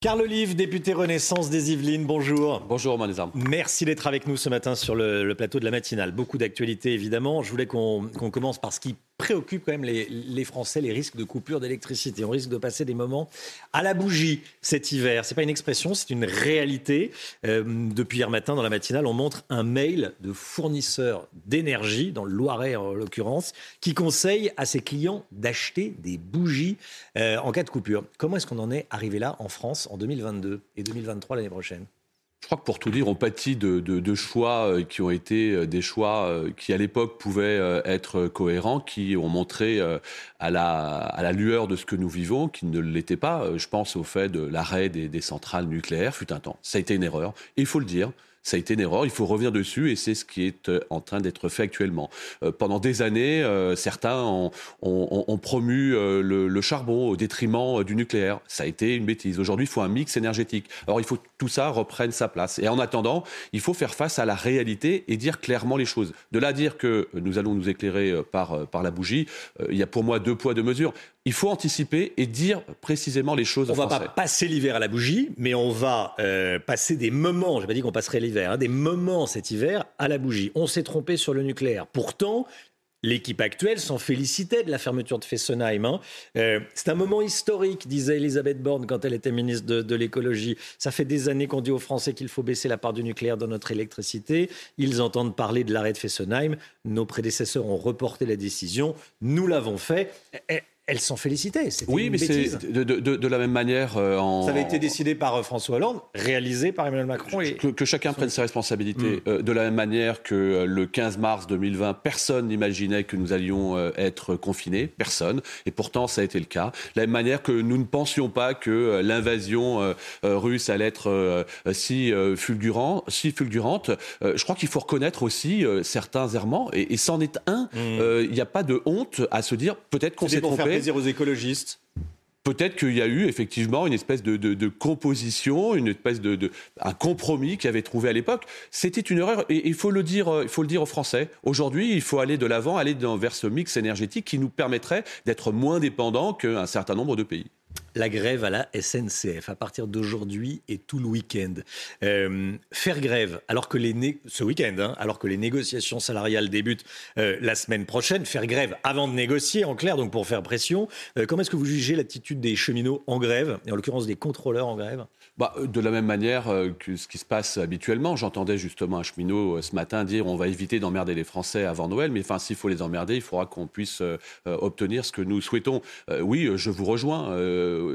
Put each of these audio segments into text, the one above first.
Carl Olive, député Renaissance des Yvelines, bonjour. Bonjour Romain Desarmes. Merci d'être avec nous ce matin sur le, le plateau de la matinale. Beaucoup d'actualités évidemment. Je voulais qu'on qu'on commence par ce qui préoccupe quand même les, les Français, les risques de coupure d'électricité. On risque de passer des moments à la bougie cet hiver. C'est pas une expression, c'est une réalité. Euh, depuis hier matin, dans la matinale, on montre un mail de fournisseurs d'énergie, dans le Loiret en l'occurrence, qui conseille à ses clients d'acheter des bougies euh, en cas de coupure. Comment est-ce qu'on en est arrivé là en France en 2022 et 2023 l'année prochaine? Je crois que pour tout dire, on pâtit de, choix euh, qui ont été euh, des choix euh, qui, à l'époque, pouvaient être cohérents, qui ont montré à la, lueur de ce que nous vivons, qui ne l'étaient pas. Je pense au fait de l'arrêt des, centrales nucléaires, fut un temps. Ça a été une erreur. Il faut le dire. Ça a été une erreur, il faut revenir dessus et c'est ce qui est euh, en train d'être fait actuellement. Euh, pendant des années, euh, certains ont, promu le, charbon au détriment du nucléaire. Ça a été une bêtise. Aujourd'hui, il faut un mix énergétique. Alors il faut que tout ça reprenne sa place. Et en attendant, il faut faire face à la réalité et dire clairement les choses. De là à dire que nous allons nous éclairer par, par la bougie, il y a pour moi deux poids, deux mesures. Il faut anticiper et dire précisément les choses On aux va Français. pas passer l'hiver à la bougie, mais on va euh, passer des moments, j'ai pas dit qu'on passerait l'hiver, hein, des moments cet hiver à la bougie. On s'est trompé sur le nucléaire. Pourtant, l'équipe actuelle s'en félicitait de la fermeture de Fessenheim. hein. Euh, c'est un moment historique, disait Elisabeth Borne quand elle était ministre de, de l'écologie. Ça fait des années qu'on dit aux Français qu'il faut baisser la part du nucléaire dans notre électricité. Ils entendent parler de l'arrêt de Fessenheim. Nos prédécesseurs ont reporté la décision. Nous l'avons fait. Elle- s'en félicitait. Oui, une mais c'est de, de- de- de la même manière euh, en, Ça avait été décidé par euh, François Hollande, réalisé par Emmanuel Macron. Et... que, que chacun prenne ses responsabilités. Mm. Euh, de la même manière que euh, le 15 mars 2020, personne n'imaginait que nous allions euh, être confinés, personne. Et pourtant, ça a été le cas. De la même manière que nous ne pensions pas que euh, l'invasion russe allait être euh, si, euh, fulgurant, si fulgurante. Euh, je crois qu'il faut reconnaître aussi euh, certains errements, et, et c'en est un. Euh, Il n'y a pas de honte à se dire peut-être qu'on s'est trompé. Plaisir aux écologistes. Peut-être qu'il y a eu effectivement une espèce de, de- composition, une espèce de, un compromis qui avait trouvé à l'époque. C'était une erreur et il faut le dire, euh, il faut le dire aux Français. Aujourd'hui, il faut aller de l'avant, aller dans, vers ce mix énergétique qui nous permettrait d'être moins dépendants qu'un certain nombre de pays. La grève à la SNCF à partir d'aujourd'hui et tout le week-end. Euh, faire grève alors que les ce week-end, hein, alors que les négociations salariales débutent euh, la semaine prochaine, faire grève avant de négocier, en clair, donc pour faire pression. Euh, comment est-ce que vous jugez l'attitude des cheminots en grève, et en l'occurrence des contrôleurs en grève? Bah, de la même manière que ce qui se passe habituellement, j'entendais justement un cheminot ce matin dire on va éviter d'emmerder les Français avant Noël, mais enfin s'il faut les emmerder, il faudra qu'on puisse obtenir ce que nous souhaitons. Oui, je vous rejoins.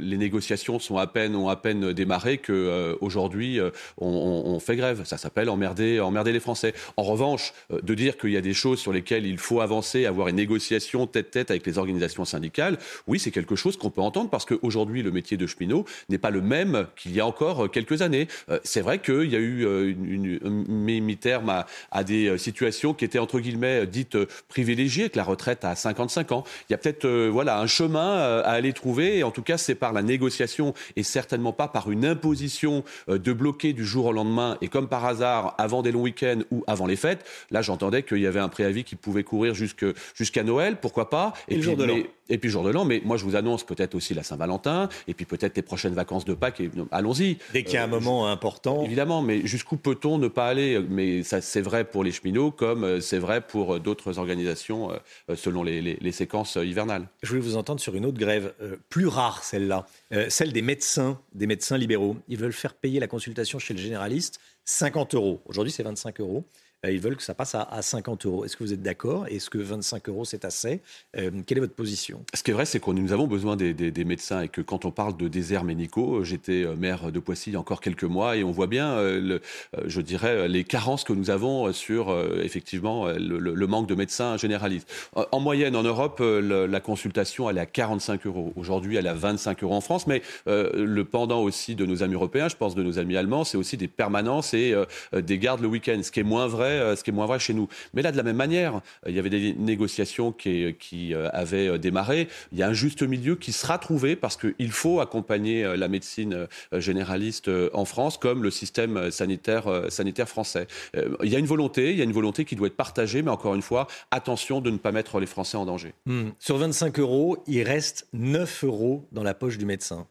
Les négociations sont à peine ont à peine démarré que euh, euh, on, on- fait grève. Ça s'appelle emmerder emmerder les Français. En revanche, euh, de dire qu'il y a des choses sur lesquelles il faut avancer, avoir une négociation tête-tête avec les organisations syndicales, oui, c'est quelque chose qu'on peut entendre parce qu'aujourd'hui le métier de cheminot n'est pas le même qu'il y a encore quelques années. C'est vrai qu'il y a eu une, une, une- mis terme à, des situations qui étaient entre guillemets dites privilégiées, avec la retraite à 55 ans. Il y a peut-être voilà un chemin à aller trouver. Et en tout cas, par la négociation et certainement pas par une imposition euh, de bloquer du jour au lendemain. Et comme par hasard, avant des longs week-ends ou avant les fêtes, là j'entendais qu'il y avait un préavis qui pouvait courir jusqu'à Noël, pourquoi pas. Et le jour de mais- l'an. et puis jour de l'an, mais moi je vous annonce peut-être aussi la Saint-Valentin, et puis peut-être les prochaines vacances de Pâques, et allons-y. Dès qu'il y a un Euh, moment important. Évidemment, mais jusqu'où peut-on ne pas aller? Mais ça, c'est vrai pour les cheminots, comme euh, c'est vrai pour d'autres organisations, selon les, les- les séquences hivernales. Je voulais vous entendre sur une autre grève, euh, plus rare celle-là, euh, celle des médecins, des médecins libéraux. Ils veulent faire payer la consultation chez le généraliste 50 euros. Aujourd'hui, c'est 25 euros. Euh, ils veulent que ça passe à, 50 euros. Est-ce que vous êtes d'accord? Est-ce que 25 euros, c'est assez? Euh, Quelle est votre position? Ce qui est vrai, c'est que nous avons besoin des, médecins et que quand on parle de déserts médicaux, j'étais maire de Poissy encore quelques mois et on voit bien, je dirais, les carences que nous avons sur effectivement le, manque de médecins généralistes. En moyenne, en Europe, la consultation, elle est à 45 euros. Aujourd'hui, elle est à 25 euros en France, mais le pendant aussi de nos amis européens, je pense de nos amis allemands, c'est aussi des permanences et des gardes le week-end, ce qui est moins vrai euh, ce qui est moins vrai chez nous. Mais là, de la même manière, euh, il y avait des négociations qui, euh, avaient démarré. Il y a un juste milieu qui sera trouvé parce qu'il faut accompagner la médecine généraliste en France comme le système sanitaire, sanitaire français. Il y a une volonté, il y a une volonté qui doit être partagée, mais encore une fois, attention de ne pas mettre les Français en danger. Hmm. Sur 25 euros, il reste 9 euros dans la poche du médecin.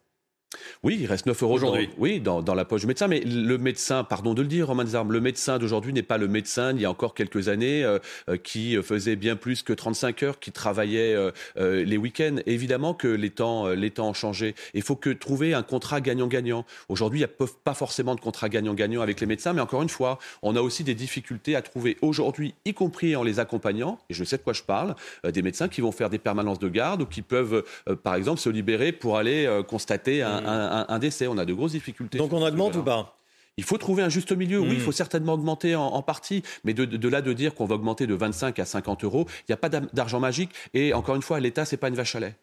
Oui, il reste 9 euros aujourd'hui. Oui, dans, la poche du médecin. Mais le médecin, pardon de le dire, Romain Desarmes, le médecin d'aujourd'hui n'est pas le médecin il y a encore quelques années euh, euh, qui faisait bien plus que 35 heures, qui travaillait euh, les week-ends. Évidemment que les temps, les temps ont changé. Il faut que trouver un contrat gagnant-gagnant. Aujourd'hui, il n'y a pas forcément de contrat gagnant-gagnant avec les médecins, mais encore une fois, on a aussi des difficultés à trouver aujourd'hui, y compris en les accompagnant, et je sais de quoi je parle, des médecins qui vont faire des permanences de garde ou qui peuvent, par exemple, se libérer pour aller constater un, un, décès. On a de grosses difficultés. Donc on augmente ou pas? Il faut trouver un juste milieu. Oui, il hmm. faut certainement augmenter en, partie, mais de, là de dire qu'on va augmenter de 25 à 50 euros, il n'y a pas d'argent magique. Et encore une fois, l'État, c'est pas une vache à lait.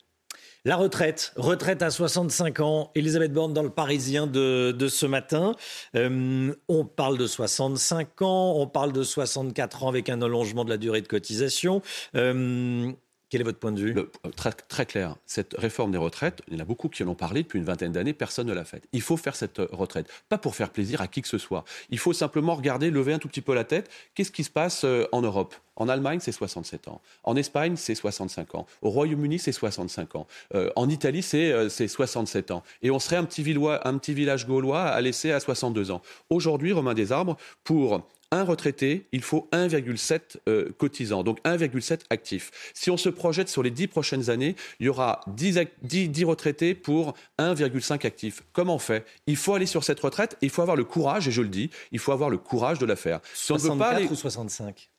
La retraite, retraite à 65 ans. Elisabeth Borne dans le Parisien de, ce matin. Euh, on parle de 65 ans, on parle de 64 ans avec un allongement de la durée de cotisation. Euh, quel est votre point de vue? Euh, très, clair. Cette réforme des retraites, il y en a beaucoup qui en ont parlé depuis une vingtaine d'années, personne ne l'a faite. Il faut faire cette euh, retraite. Pas pour faire plaisir à qui que ce soit. Il faut simplement regarder, lever un tout petit peu la tête. Qu'est-ce qui se passe euh, en Europe? En Allemagne, c'est 67 ans. En Espagne, c'est 65 ans. Au Royaume-Uni, c'est 65 ans. en Italie, c'est 67 ans. Et on serait un petit, un petit village gaulois à laisser à 62 ans. Aujourd'hui, Romain Desarbres, pour un retraité, il faut 1,7 euh, cotisants, donc 1,7 actifs. Si on se projette sur les 10 prochaines années, il y aura 10, 10, retraités pour 1,5 actifs. Comment on fait? Il faut aller sur cette retraite, il faut avoir le courage, et je le dis, il faut avoir le courage de la faire. Si 64 ou 65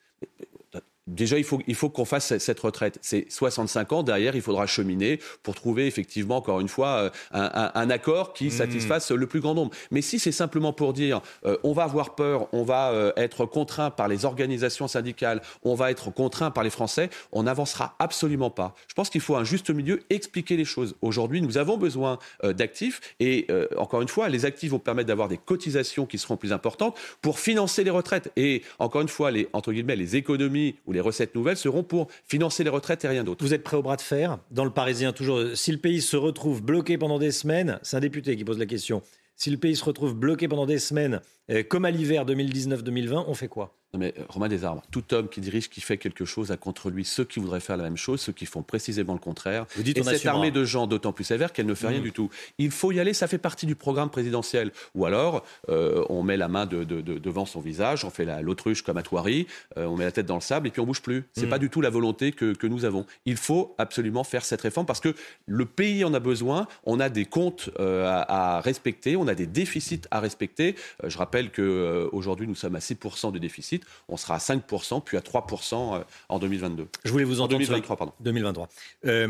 Déjà, il faut, il faut qu'on fasse cette retraite. C'est 65 ans. Derrière, il faudra cheminer pour trouver effectivement, encore une fois, euh, un, accord qui hmm. satisfasse le plus grand nombre. Mais si c'est simplement pour dire euh, on va avoir peur, on va euh, être contraint par les organisations syndicales, on va être contraint par les Français, on n'avancera absolument pas. Je pense qu'il faut un juste milieu, expliquer les choses. Aujourd'hui, nous avons besoin d'actifs et encore une fois, les actifs vont permettre d'avoir des cotisations qui seront plus importantes pour financer les retraites. Et encore une fois, les, entre guillemets, les économies ou les recettes nouvelles seront pour financer les retraites et rien d'autre. Vous êtes prêt au bras de fer Dans le Parisien, toujours, si le pays se retrouve bloqué pendant des semaines, c'est un député qui pose la question, si le pays se retrouve bloqué pendant des semaines, euh, comme à l'hiver 2019-2020, on fait quoi? Mais euh, Romain Desarbres, tout homme qui dirige, qui fait quelque chose, a contre lui ceux qui voudraient faire la même chose, ceux qui font précisément le contraire. Vous dites et cette armée de gens d'autant plus sévère qu'elle ne fait rien mmh. du tout. Il faut y aller, ça fait partie du programme présidentiel. Ou alors, euh, on met la main de, devant son visage, on fait l'autruche comme à Thoiry, euh, on met la tête dans le sable et puis on bouge plus. C'est n'est mmh. pas du tout la volonté que, que, nous avons. Il faut absolument faire cette réforme parce que le pays en a besoin. On a des comptes à, à, respecter, on a des déficits à respecter. je rappelle qu'aujourd'hui, nous sommes à 6% de déficit. On sera à 5%, puis à 3% euh, en 2022. Je voulais vous entendre. En 2023, pardon. 2023. Euh,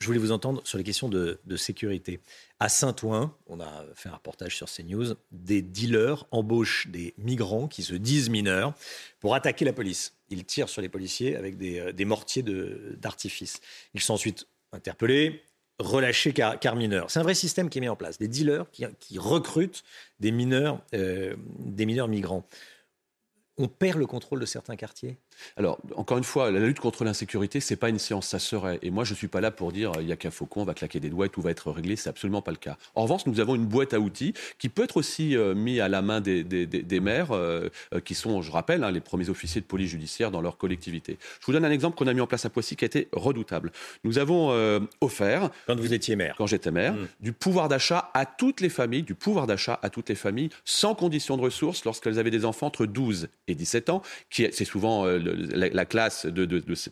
je voulais vous entendre sur les questions de, sécurité. À Saint-Ouen, on a fait un reportage sur CNews, des dealers embauchent des migrants qui se disent mineurs pour attaquer la police. Ils tirent sur les policiers avec des, euh, mortiers d'artifice. Ils sont ensuite interpellés, relâchés car, mineurs. C'est un vrai système qui est mis en place. Des dealers qui, recrutent des mineurs, des mineurs migrants. On perd le contrôle de certains quartiers alors, encore une fois, la lutte contre l'insécurité, c'est pas une science, ça serait. Et moi, je suis pas là pour dire il y a qu'un faucon, on va claquer des doigts et tout va être réglé. C'est absolument pas le cas. En revanche, nous avons une boîte à outils qui peut être aussi euh, mise à la main des, maires, euh, euh, qui sont, je rappelle, hein, les premiers officiers de police judiciaire dans leur collectivité. Je vous donne un exemple qu'on a mis en place à Poissy qui a été redoutable. Nous avons offert, quand vous étiez maire, quand j'étais maire, mmh. du pouvoir d'achat à toutes les familles, du pouvoir d'achat à toutes les familles, sans condition de ressources, lorsqu'elles avaient des enfants entre 12 et 17 ans, qui c'est souvent la, classe de,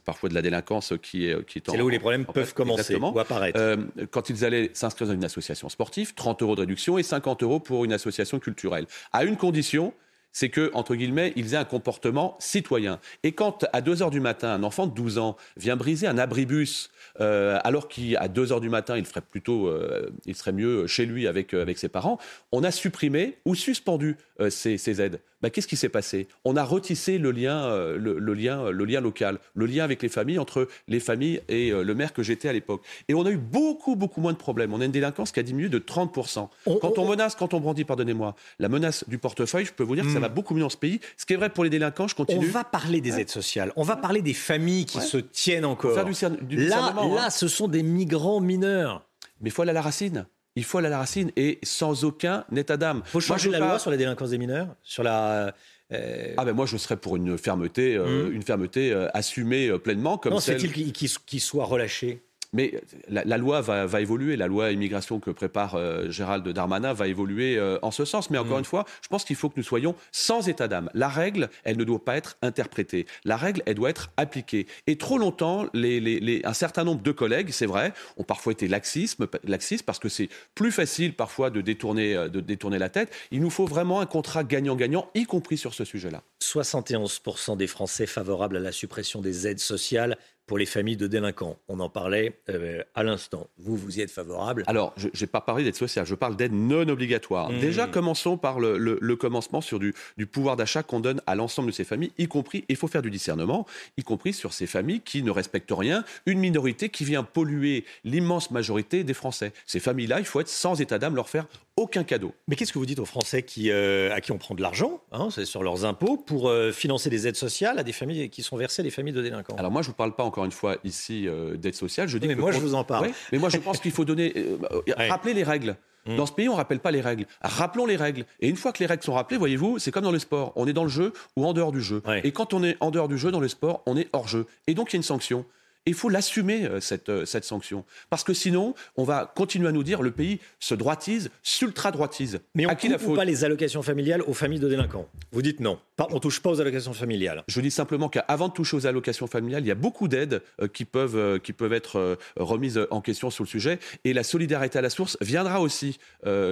parfois de la délinquance qui est, qui est C'est là où les problèmes peuvent commencer ou apparaître. Euh, quand ils allaient s'inscrire dans une association sportive, 30 euros de réduction et 50 euros pour une association culturelle. À une condition, c'est que, entre guillemets, ils aient un comportement citoyen. Et quand, à 2 heures du matin, un enfant de 12 ans vient briser un abribus, euh, alors qu'à 2 heures du matin, il ferait plutôt, euh, il serait mieux chez lui avec, euh, avec ses parents, on a supprimé ou suspendu ces, ces, aides. Bah, Qu'est-ce qui s'est passé? On a retissé le lien, le, le, lien, le lien local, le lien avec les familles, entre les familles et le maire que j'étais à l'époque. Et on a eu beaucoup, beaucoup moins de problèmes. On a une délinquance qui a diminué de 30%. On, quand on, on menace, quand on brandit, pardonnez-moi, la menace du portefeuille, je peux vous dire que ça va beaucoup mieux dans ce pays. Ce qui est vrai pour les délinquants, je continue. On va parler des aides sociales. On va parler des familles qui ouais. se tiennent encore. Faire du, du là, hein. là, ce sont des migrants mineurs. Mais il faut aller à la racine. Il faut aller à la racine et sans aucun état d'âme. Il faut changer la pas... loi sur la délinquance des mineurs, sur la. Euh... Ah ben moi je serais pour une fermeté, euh, mmh. une fermeté euh, assumée euh, pleinement comme non, celle. c'est-il qu'ils qu qu soient relâchés mais la, la loi va, va, évoluer, la loi immigration que prépare euh, Gérald Darmanin va évoluer euh, en ce sens. Mais encore mmh. une fois, je pense qu'il faut que nous soyons sans état d'âme. La règle, elle ne doit pas être interprétée. La règle, elle doit être appliquée. Et trop longtemps, les, les, les, un certain nombre de collègues, c'est vrai, ont parfois été laxisme, laxistes parce que c'est plus facile parfois de détourner, de détourner la tête. Il nous faut vraiment un contrat gagnant-gagnant, y compris sur ce sujet-là. 71% des Français favorables à la suppression des aides sociales pour les familles de délinquants. On en parlait euh, à l'instant. Vous, vous y êtes favorable Alors, je n'ai pas parlé d'aide sociale, je parle d'aide non obligatoire. Mmh. Déjà, commençons par le, le, le commencement sur du, du pouvoir d'achat qu'on donne à l'ensemble de ces familles, y compris, il faut faire du discernement, y compris sur ces familles qui ne respectent rien, une minorité qui vient polluer l'immense majorité des Français. Ces familles-là, il faut être sans état d'âme, leur faire aucun cadeau. Mais qu'est-ce que vous dites aux Français qui, euh, à qui on prend de l'argent, hein, c'est sur leurs impôts, pour euh, financer des aides sociales à des familles qui sont versées à des familles de délinquants? Alors moi, je ne vous parle pas encore une fois ici euh, d'aide sociale. Je dis mais que moi, je vous en parle. Ouais, mais moi, je pense qu'il faut donner, euh, ouais. rappeler les règles. Mmh. Dans ce pays, on ne rappelle pas les règles. Rappelons les règles. Et une fois que les règles sont rappelées, voyez-vous, c'est comme dans le sport. On est dans le jeu ou en dehors du jeu. Ouais. Et quand on est en dehors du jeu, dans le sport, on est hors jeu. Et donc, il y a une sanction. Et il faut l'assumer, euh, cette, euh, cette sanction. Parce que sinon, on va continuer à nous dire le pays se droitise, s'ultra-droitise. Mais on la faute pas les allocations familiales aux familles de délinquants? Vous dites non. On ne touche pas aux allocations familiales. Je dis simplement qu'avant de toucher aux allocations familiales, il y a beaucoup d'aides euh, qui, peuvent, qui peuvent être remises en question sur le sujet. Et la solidarité à la source viendra aussi,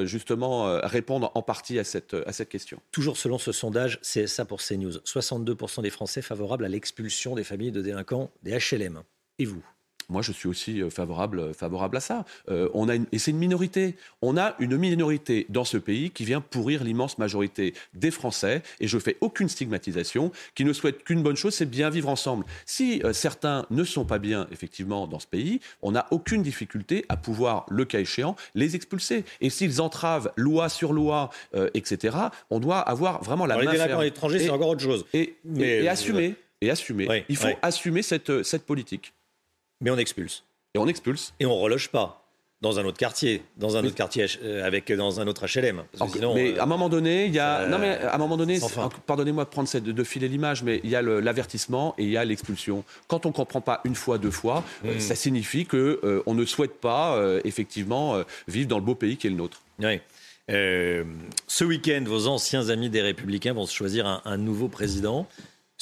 justement, répondre en partie à cette, à cette question. Toujours selon ce sondage CSA pour CNews, 62% des Français favorables à l'expulsion des familles de délinquants des HLM. Et vous? Moi, je suis aussi favorable, favorable à ça. Euh, on a une, et c'est une minorité. On a une minorité dans ce pays qui vient pourrir l'immense majorité des Français, et je fais aucune stigmatisation, qui ne souhaite qu'une bonne chose, c'est bien vivre ensemble. Si euh, certains ne sont pas bien, effectivement, dans ce pays, on n'a aucune difficulté à pouvoir, le cas échéant, les expulser. Et s'ils entravent loi sur loi, euh, etc., on doit avoir vraiment la Alors, main Les délinquants étrangers, c'est encore autre chose. Et, Mais, et, et assumer. Et assumer. Oui, Il faut oui. assumer cette, cette politique. Mais on expulse. Et on expulse. Et on reloge pas dans un autre quartier, dans un mais, autre quartier euh, avec dans un autre HLM. Sinon, mais euh, à un moment donné, il y a. Euh, non, mais à un moment donné, pardonnez-moi de prendre cette, de filer l'image, mais il y a l'avertissement et il y a l'expulsion. Quand on comprend pas une fois, deux fois, Hmm. mmh. ça signifie que euh, on ne souhaite pas euh, effectivement vivre dans le beau pays qui est le nôtre. Oui. Euh, ce week-end, vos anciens amis des Républicains vont choisir un, un nouveau président.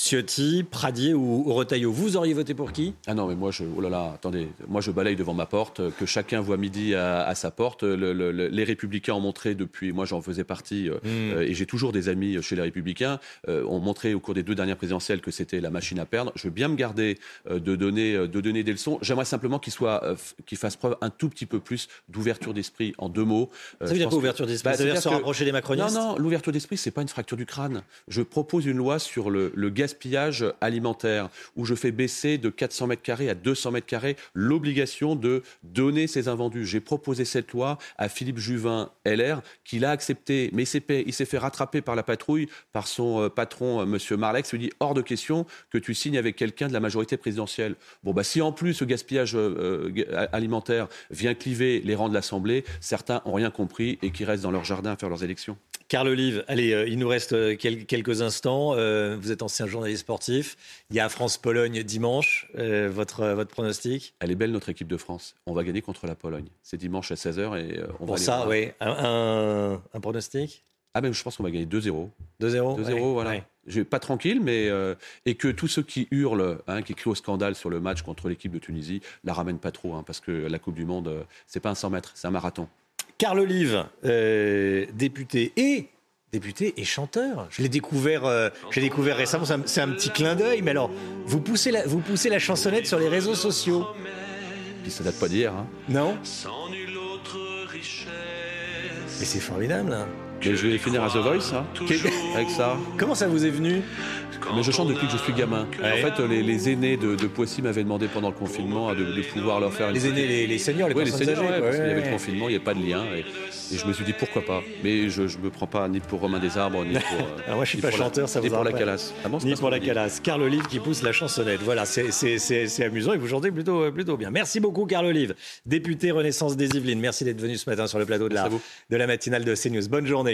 Ciotti, Pradier ou, ou, Retailleau. Vous auriez voté pour qui? Ah non, mais moi, je, oh là là, attendez, moi je balaye devant ma porte, que chacun voit midi à, à sa porte. Le, le, le, les Républicains ont montré depuis, moi j'en faisais partie, mmh. euh, et j'ai toujours des amis chez les Républicains, euh, ont montré au cours des deux dernières présidentielles que c'était la machine à perdre. Je veux bien me garder euh, de, donner, de donner des leçons. J'aimerais simplement qu'il soit, euh, qu'il fasse preuve un tout petit peu plus d'ouverture d'esprit en deux mots. Euh, Ça veut dire quoi ouverture d'esprit? bah, Ça veut dire se rapprocher des macronistes? Non, non, l'ouverture d'esprit, c'est pas une fracture du crâne. Je propose une loi sur le, le gaspillage alimentaire, où je fais baisser de 400 mètres carrés à 200 mètres carrés l'obligation de donner ces invendus. J'ai proposé cette loi à Philippe Juvin, LR, qui l'a accepté, mais il s'est fait rattraper par la patrouille, par son euh, patron, euh, M. Marlex, lui dit hors de question que tu signes avec quelqu'un de la majorité présidentielle. Bon, bah, si en plus ce gaspillage euh, alimentaire vient cliver les rangs de l'Assemblée, certains n'ont rien compris et qui restent dans leur jardin à faire leurs élections. Carl Olive, allez, euh, il nous reste euh, quel, quelques instants. Euh, vous êtes ancien journaliste sportif. Il y a France-Pologne dimanche. Votre, votre pronostic? Elle est belle, notre équipe de France. On va gagner contre la Pologne. C'est dimanche à 16h et on Pour va ça, oui. Un, pronostic? Ah ben je pense qu'on va gagner 2-0. 2-0 2-0, ouais, voilà. Ouais. Je vais pas tranquille, mais euh, et que tous ceux qui hurlent, hein, qui crient au scandale sur le match contre l'équipe de Tunisie, la ramènent pas trop, hein, parce que la Coupe du Monde, euh, c'est pas un 100 mètres, c'est un marathon. Carl Olive, euh, député et député et chanteur. Je l'ai découvert, euh, j'ai découvert récemment. C'est un, petit clin d'œil. Mais alors, vous poussez la, vous poussez la chansonnette sur les réseaux sociaux. Puis ça date pas d'hier. Hein. Non? Mais c'est formidable. Hein. Mais je vais finir à The Voice, hein, avec ça. Comment ça vous est venu mais je chante depuis que je suis gamin. En fait, les, aînés de, Poissy m'avaient demandé pendant le confinement de, pouvoir leur faire Les aînés, les, seniors, les les seniors, parce qu'il y avait le confinement, il n'y a pas de lien. Et, je me suis dit pourquoi pas. Mais je ne me prends pas ni pour Romain des Arbres, ni pour. Alors moi, je suis pas chanteur, ça vous Ni pour la calasse. Ah ni pour la calasse. Carl Olive qui pousse la chansonnette. Voilà, c'est amusant et vous chantez plutôt, plutôt bien. Merci beaucoup, Carl Olive, député Renaissance des Yvelines. Merci d'être venu ce matin sur le plateau de la, de la matinale de CNews. Bonne journée.